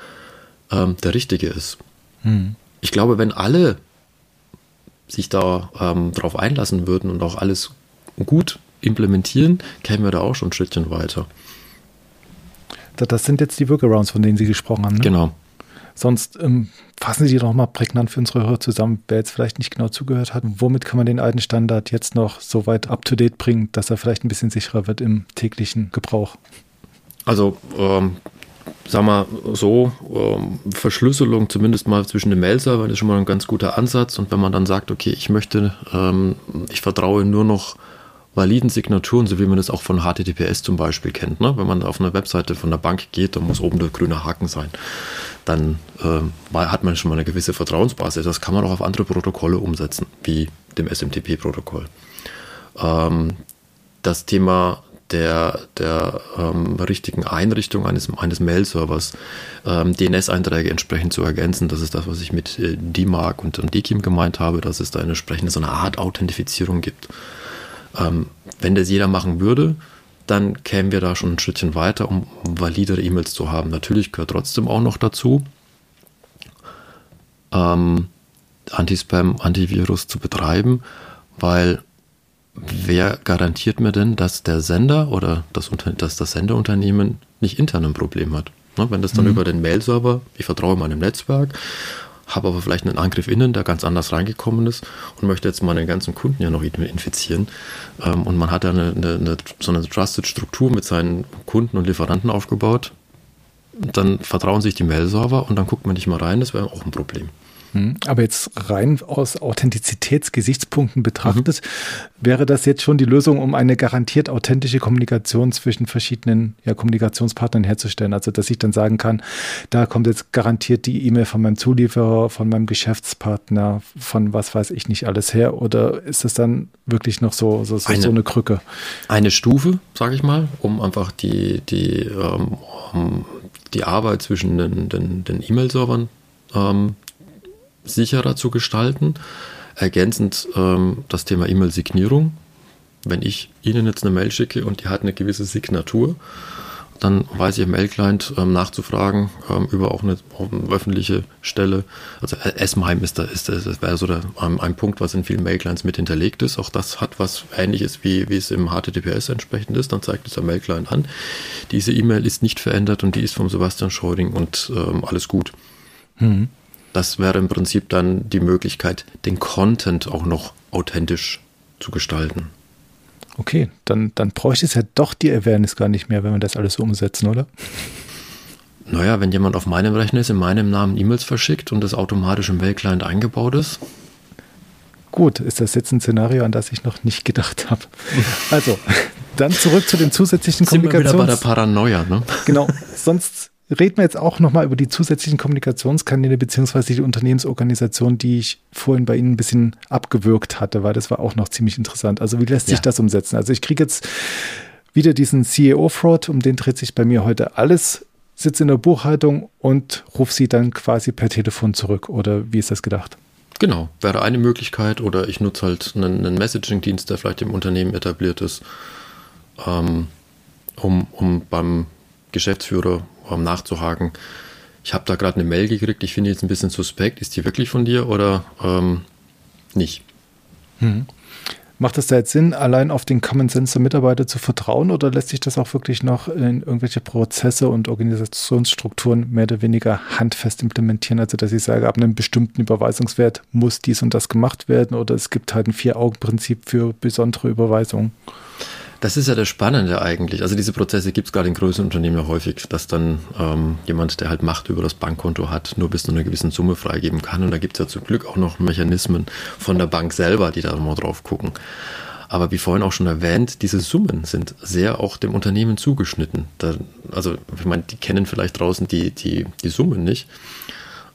ähm, der richtige ist. Hm. Ich glaube, wenn alle sich da ähm, drauf einlassen würden und auch alles gut implementieren, kämen wir da auch schon ein Schrittchen weiter. Das sind jetzt die Workarounds, von denen Sie gesprochen haben. Ne? Genau. Sonst ähm, fassen Sie die doch mal prägnant für unsere Hörer zusammen, wer jetzt vielleicht nicht genau zugehört hat. Womit kann man den alten Standard jetzt noch so weit up-to-date bringen, dass er vielleicht ein bisschen sicherer wird im täglichen Gebrauch? Also, ähm, sag mal so, ähm, Verschlüsselung zumindest mal zwischen den Mail-Servern ist schon mal ein ganz guter Ansatz. Und wenn man dann sagt, okay, ich möchte, ähm, ich vertraue nur noch validen Signaturen, so wie man das auch von HTTPS zum Beispiel kennt. Ne? Wenn man auf eine Webseite von der Bank geht, dann muss oben der grüne Haken sein. Dann äh, hat man schon mal eine gewisse Vertrauensbasis. Das kann man auch auf andere Protokolle umsetzen, wie dem SMTP-Protokoll. Ähm, das Thema der, der ähm, richtigen Einrichtung eines, eines Mail-Servers ähm, DNS-Einträge entsprechend zu ergänzen. Das ist das, was ich mit äh, DMARC und, DKIM gemeint habe, dass es da eine entsprechende so eine Art Authentifizierung gibt. Ähm, wenn das jeder machen würde, dann kämen wir da schon ein Schrittchen weiter, um validere E-Mails zu haben. Natürlich gehört trotzdem auch noch dazu, ähm, Anti-Spam, Antivirus zu betreiben, weil wer garantiert mir denn, dass der Sender oder das, dass das Senderunternehmen nicht intern ein Problem hat? Ne, wenn das dann mhm. über den Mail-Server, ich vertraue meinem Netzwerk habe aber vielleicht einen Angriff innen, der ganz anders reingekommen ist und möchte jetzt meine ganzen Kunden ja noch infizieren. Ähm, und man hat ja eine, eine, eine, so eine Trusted Struktur mit seinen Kunden und Lieferanten aufgebaut. Dann vertrauen sich die Mail-Server und dann guckt man nicht mal rein, das wäre auch ein Problem. Hm. Aber jetzt rein aus Authentizitätsgesichtspunkten betrachtet, mhm. wäre das jetzt schon die Lösung, um eine garantiert authentische Kommunikation zwischen verschiedenen ja, Kommunikationspartnern herzustellen? Also, dass ich dann sagen kann, da kommt jetzt garantiert die E-Mail von meinem Zulieferer, von meinem Geschäftspartner, von was weiß ich nicht alles her? Oder ist das dann wirklich noch so, so, so, eine, so eine Krücke? Eine Stufe, sage ich mal, um einfach die, die, ähm, die Arbeit zwischen den, den, den E-Mail-Servern ähm, sicherer zu gestalten. Ergänzend ähm, das Thema E-Mail-Signierung. Wenn ich Ihnen jetzt eine Mail schicke und die hat eine gewisse Signatur, dann weiß ich im Mail-Client ähm, nachzufragen ähm, über auch eine, eine, öffentliche Stelle. Also äh, S-MIME ist da, ist, das wäre so der, ähm, ein Punkt, was in vielen Mail-Clients mit hinterlegt ist. Auch das hat was ähnliches, wie, wie es im HTTPS entsprechend ist. Dann zeigt es der Mail-Client an. Diese E-Mail ist nicht verändert und die ist vom Sebastian Scheuring und ähm, alles gut. Mhm. Das wäre im Prinzip dann die Möglichkeit, den Content auch noch authentisch zu gestalten. Okay, dann, dann bräuchte es ja doch die Awareness gar nicht mehr, wenn wir das alles so umsetzen, oder? Naja, wenn jemand auf meinem Rechner ist, in meinem Namen E-Mails verschickt und das automatisch im Mail-Client eingebaut ist. Gut, ist das jetzt ein Szenario, an das ich noch nicht gedacht habe. Also, dann zurück zu den zusätzlichen Sind Kommunikations... Wir wieder bei der Paranoia, ne? Genau, sonst reden wir jetzt auch nochmal über die zusätzlichen Kommunikationskanäle beziehungsweise die Unternehmensorganisation, die ich vorhin bei Ihnen ein bisschen abgewürgt hatte, weil das war auch noch ziemlich interessant. Also wie lässt sich ja. das umsetzen? Also ich kriege jetzt wieder diesen CEO-Fraud, um den dreht sich bei mir heute alles. sitze in der Buchhaltung und rufe sie dann quasi per Telefon zurück. Oder wie ist das gedacht? Genau, wäre eine Möglichkeit. Oder ich nutze halt einen, einen Messaging-Dienst, der vielleicht im Unternehmen etabliert ist, ähm, um, um beim Geschäftsführer um nachzuhaken. Ich habe da gerade eine Mail gekriegt, ich finde jetzt ein bisschen suspekt. Ist die wirklich von dir oder ähm, nicht? Hm. Macht es da jetzt Sinn, allein auf den Common Sense der Mitarbeiter zu vertrauen oder lässt sich das auch wirklich noch in irgendwelche Prozesse und Organisationsstrukturen mehr oder weniger handfest implementieren? Also, dass ich sage, ab einem bestimmten Überweisungswert muss dies und das gemacht werden oder es gibt halt ein Vier-Augen-Prinzip für besondere Überweisungen? Das ist ja das Spannende eigentlich. Also diese Prozesse gibt es gerade in größeren Unternehmen ja häufig, dass dann ähm, jemand, der halt Macht über das Bankkonto hat, nur bis zu einer gewissen Summe freigeben kann. Und da gibt es ja zum Glück auch noch Mechanismen von der Bank selber, die da mal drauf gucken. Aber wie vorhin auch schon erwähnt, diese Summen sind sehr auch dem Unternehmen zugeschnitten. Da, also ich meine, die kennen vielleicht draußen die, die, die Summen nicht.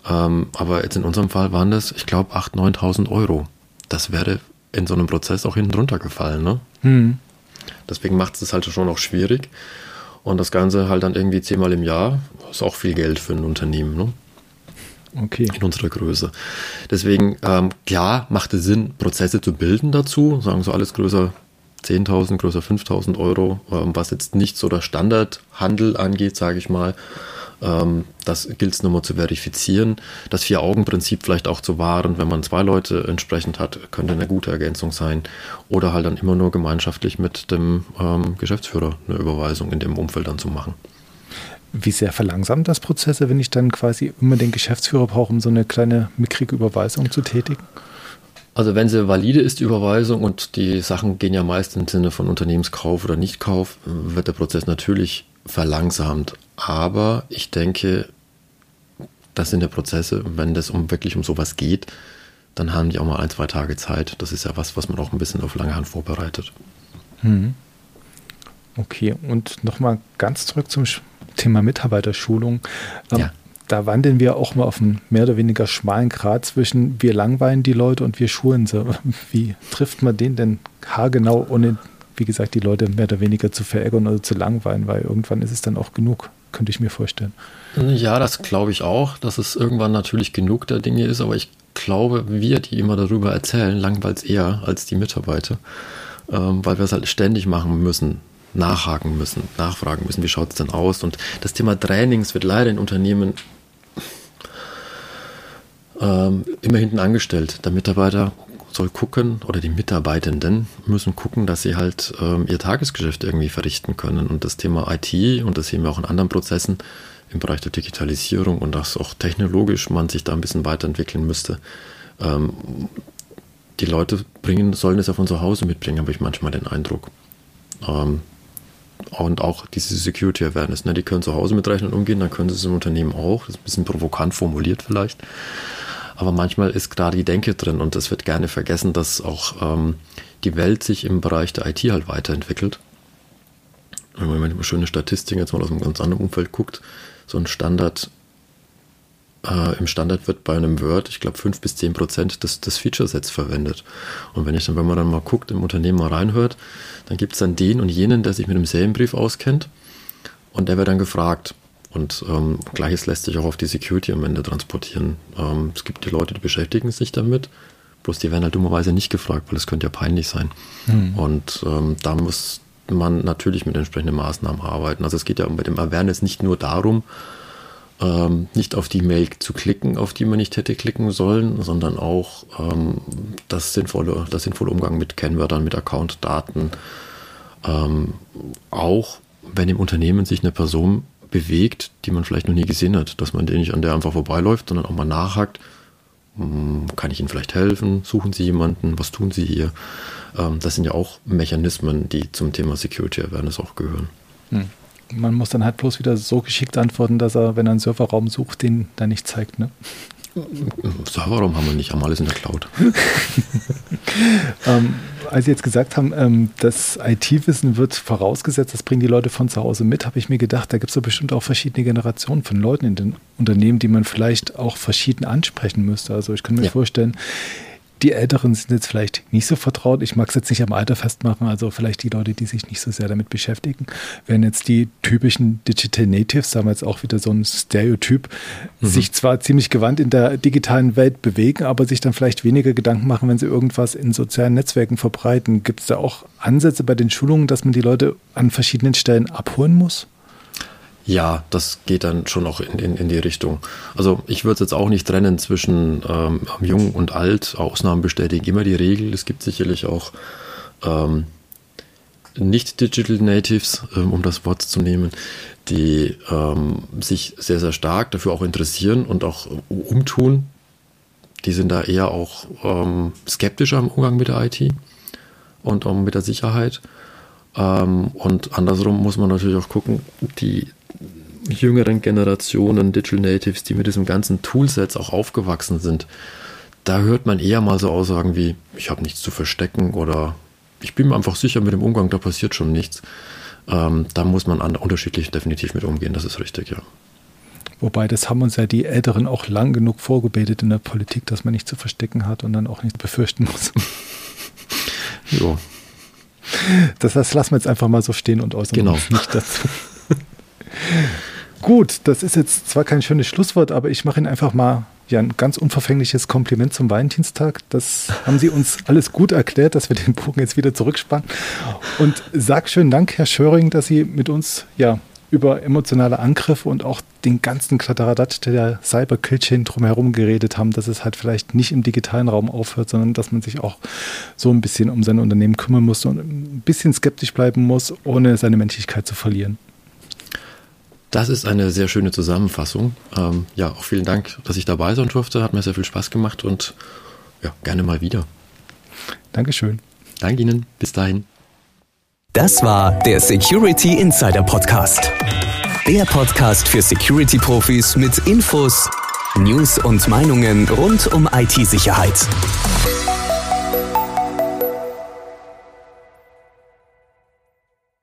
Ähm, aber jetzt in unserem Fall waren das, ich glaube, 8.000, 9.000 Euro. Das wäre in so einem Prozess auch hinten drunter gefallen. Ne? Hm. Deswegen macht es halt schon auch schwierig. Und das Ganze halt dann irgendwie zehnmal im Jahr ist auch viel Geld für ein Unternehmen. Ne? Okay. In unserer Größe. Deswegen, ähm, klar, macht es Sinn, Prozesse zu bilden dazu. Sagen so alles größer 10.000, größer 5.000 Euro, ähm, was jetzt nicht so der Standardhandel angeht, sage ich mal. Ähm, das gilt es nochmal zu verifizieren. Das Vier-Augen-Prinzip vielleicht auch zu wahren, wenn man zwei Leute entsprechend hat, könnte eine gute Ergänzung sein. Oder halt dann immer nur gemeinschaftlich mit dem ähm, Geschäftsführer eine Überweisung in dem Umfeld dann zu machen. Wie sehr verlangsamt das Prozesse, wenn ich dann quasi immer den Geschäftsführer brauche, um so eine kleine mickrige Überweisung zu tätigen? Also wenn sie valide ist, die Überweisung, und die Sachen gehen ja meist im Sinne von Unternehmenskauf oder Nichtkauf, wird der Prozess natürlich verlangsamt. Aber ich denke, das sind ja Prozesse, wenn es um wirklich um sowas geht, dann haben die auch mal ein, zwei Tage Zeit. Das ist ja was, was man auch ein bisschen auf lange Hand vorbereitet. Hm. Okay, und nochmal ganz zurück zum Thema Mitarbeiterschulung. Ähm, ja. Da wandeln wir auch mal auf einem mehr oder weniger schmalen Grad zwischen wir langweilen die Leute und wir schulen sie. Wie trifft man den denn haargenau, ohne wie gesagt, die Leute mehr oder weniger zu verärgern oder zu langweilen, weil irgendwann ist es dann auch genug, könnte ich mir vorstellen. Ja, das glaube ich auch, dass es irgendwann natürlich genug der Dinge ist, aber ich glaube, wir, die immer darüber erzählen, langweilt es eher als die Mitarbeiter, ähm, weil wir es halt ständig machen müssen, nachhaken müssen, nachfragen müssen, wie schaut es denn aus? Und das Thema Trainings wird leider in Unternehmen ähm, immer hinten angestellt. Der Mitarbeiter soll gucken oder die Mitarbeitenden müssen gucken, dass sie halt ähm, ihr Tagesgeschäft irgendwie verrichten können. Und das Thema IT, und das sehen wir auch in anderen Prozessen im Bereich der Digitalisierung und dass auch technologisch man sich da ein bisschen weiterentwickeln müsste. Ähm, die Leute bringen, sollen es ja von zu Hause mitbringen, habe ich manchmal den Eindruck. Ähm, und auch diese Security Awareness, ne? die können zu Hause mit Rechnern umgehen, dann können sie es im Unternehmen auch. Das ist ein bisschen provokant formuliert vielleicht. Aber manchmal ist gerade die Denke drin und es wird gerne vergessen, dass auch ähm, die Welt sich im Bereich der IT halt weiterentwickelt. Wenn man eine schöne Statistik jetzt mal aus einem ganz anderen Umfeld guckt, so ein Standard, äh, im Standard wird bei einem Word, ich glaube, 5 bis 10 Prozent des, des Feature-Sets verwendet. Und wenn ich dann, wenn man dann mal guckt, im Unternehmen mal reinhört, dann gibt es dann den und jenen, der sich mit dem Serienbrief auskennt und der wird dann gefragt, und ähm, gleiches lässt sich auch auf die Security am Ende transportieren. Ähm, es gibt die Leute, die beschäftigen sich damit, bloß die werden halt dummerweise nicht gefragt, weil es könnte ja peinlich sein. Mhm. Und ähm, da muss man natürlich mit entsprechenden Maßnahmen arbeiten. Also es geht ja bei dem Awareness nicht nur darum, ähm, nicht auf die Mail zu klicken, auf die man nicht hätte klicken sollen, sondern auch ähm, das, sinnvolle, das sinnvolle Umgang mit Kennwörtern, mit Accountdaten. Ähm, auch wenn im Unternehmen sich eine Person bewegt, die man vielleicht noch nie gesehen hat, dass man den nicht an der einfach vorbeiläuft, sondern auch mal nachhakt. Hm, kann ich Ihnen vielleicht helfen? Suchen Sie jemanden? Was tun Sie hier? Ähm, das sind ja auch Mechanismen, die zum Thema Security Awareness auch gehören. Hm. Man muss dann halt bloß wieder so geschickt antworten, dass er, wenn er einen Serverraum sucht, den dann nicht zeigt, ne? Serverraum haben wir nicht, haben alles in der Cloud. ähm, als Sie jetzt gesagt haben, ähm, das IT-Wissen wird vorausgesetzt, das bringen die Leute von zu Hause mit, habe ich mir gedacht, da gibt es doch bestimmt auch verschiedene Generationen von Leuten in den Unternehmen, die man vielleicht auch verschieden ansprechen müsste. Also ich kann mir ja. vorstellen, Die Älteren sind jetzt vielleicht nicht so vertraut. Ich mag es jetzt nicht am Alter festmachen. Also vielleicht die Leute, die sich nicht so sehr damit beschäftigen, wären jetzt die typischen Digital Natives, sagen wir jetzt auch wieder so ein Stereotyp, mhm. sich zwar ziemlich gewandt in der digitalen Welt bewegen, aber sich dann vielleicht weniger Gedanken machen, wenn sie irgendwas in sozialen Netzwerken verbreiten. Gibt es da auch Ansätze bei den Schulungen, dass man die Leute an verschiedenen Stellen abholen muss? Ja, das geht dann schon auch in, in, in die Richtung. Also ich würde es jetzt auch nicht trennen zwischen ähm, jung und alt. Ausnahmen bestätigen immer die Regel. Es gibt sicherlich auch ähm, nicht Digital Natives, ähm, um das Wort zu nehmen, die ähm, sich sehr, sehr stark dafür auch interessieren und auch umtun. Die sind da eher auch ähm, skeptischer im Umgang mit der IT und auch mit der Sicherheit. Ähm, und andersrum muss man natürlich auch gucken, die jüngeren Generationen, Digital Natives, die mit diesem ganzen Toolsets auch aufgewachsen sind, da hört man eher mal so Aussagen wie, ich habe nichts zu verstecken oder ich bin mir einfach sicher mit dem Umgang, da passiert schon nichts. Ähm, da muss man an, unterschiedlich definitiv mit umgehen, das ist richtig, ja. Wobei, das haben uns ja die Älteren auch lang genug vorgebetet in der Politik, dass man nichts zu verstecken hat und dann auch nichts befürchten muss. ja. Das, das lassen wir jetzt einfach mal so stehen und äußern genau. nicht dazu. Gut, das ist jetzt zwar kein schönes Schlusswort, aber ich mache Ihnen einfach mal ja, ein ganz unverfängliches Kompliment zum Valentinstag. Das haben Sie uns alles gut erklärt, dass wir den Bogen jetzt wieder zurückspannen. Und sag schönen Dank, Herr Schöring, dass Sie mit uns ja über emotionale Angriffe und auch den ganzen Kladderadatsch der Cyber-Killchain drumherum geredet haben, dass es halt vielleicht nicht im digitalen Raum aufhört, sondern dass man sich auch so ein bisschen um sein Unternehmen kümmern muss und ein bisschen skeptisch bleiben muss, ohne seine Menschlichkeit zu verlieren. Das ist eine sehr schöne Zusammenfassung. Ähm, ja, auch vielen Dank, dass ich dabei sein durfte. Hat mir sehr viel Spaß gemacht und ja, gerne mal wieder. Dankeschön. Danke Ihnen. Bis dahin. Das war der Security Insider Podcast. Der Podcast für Security-Profis mit Infos, News und Meinungen rund um IT-Sicherheit.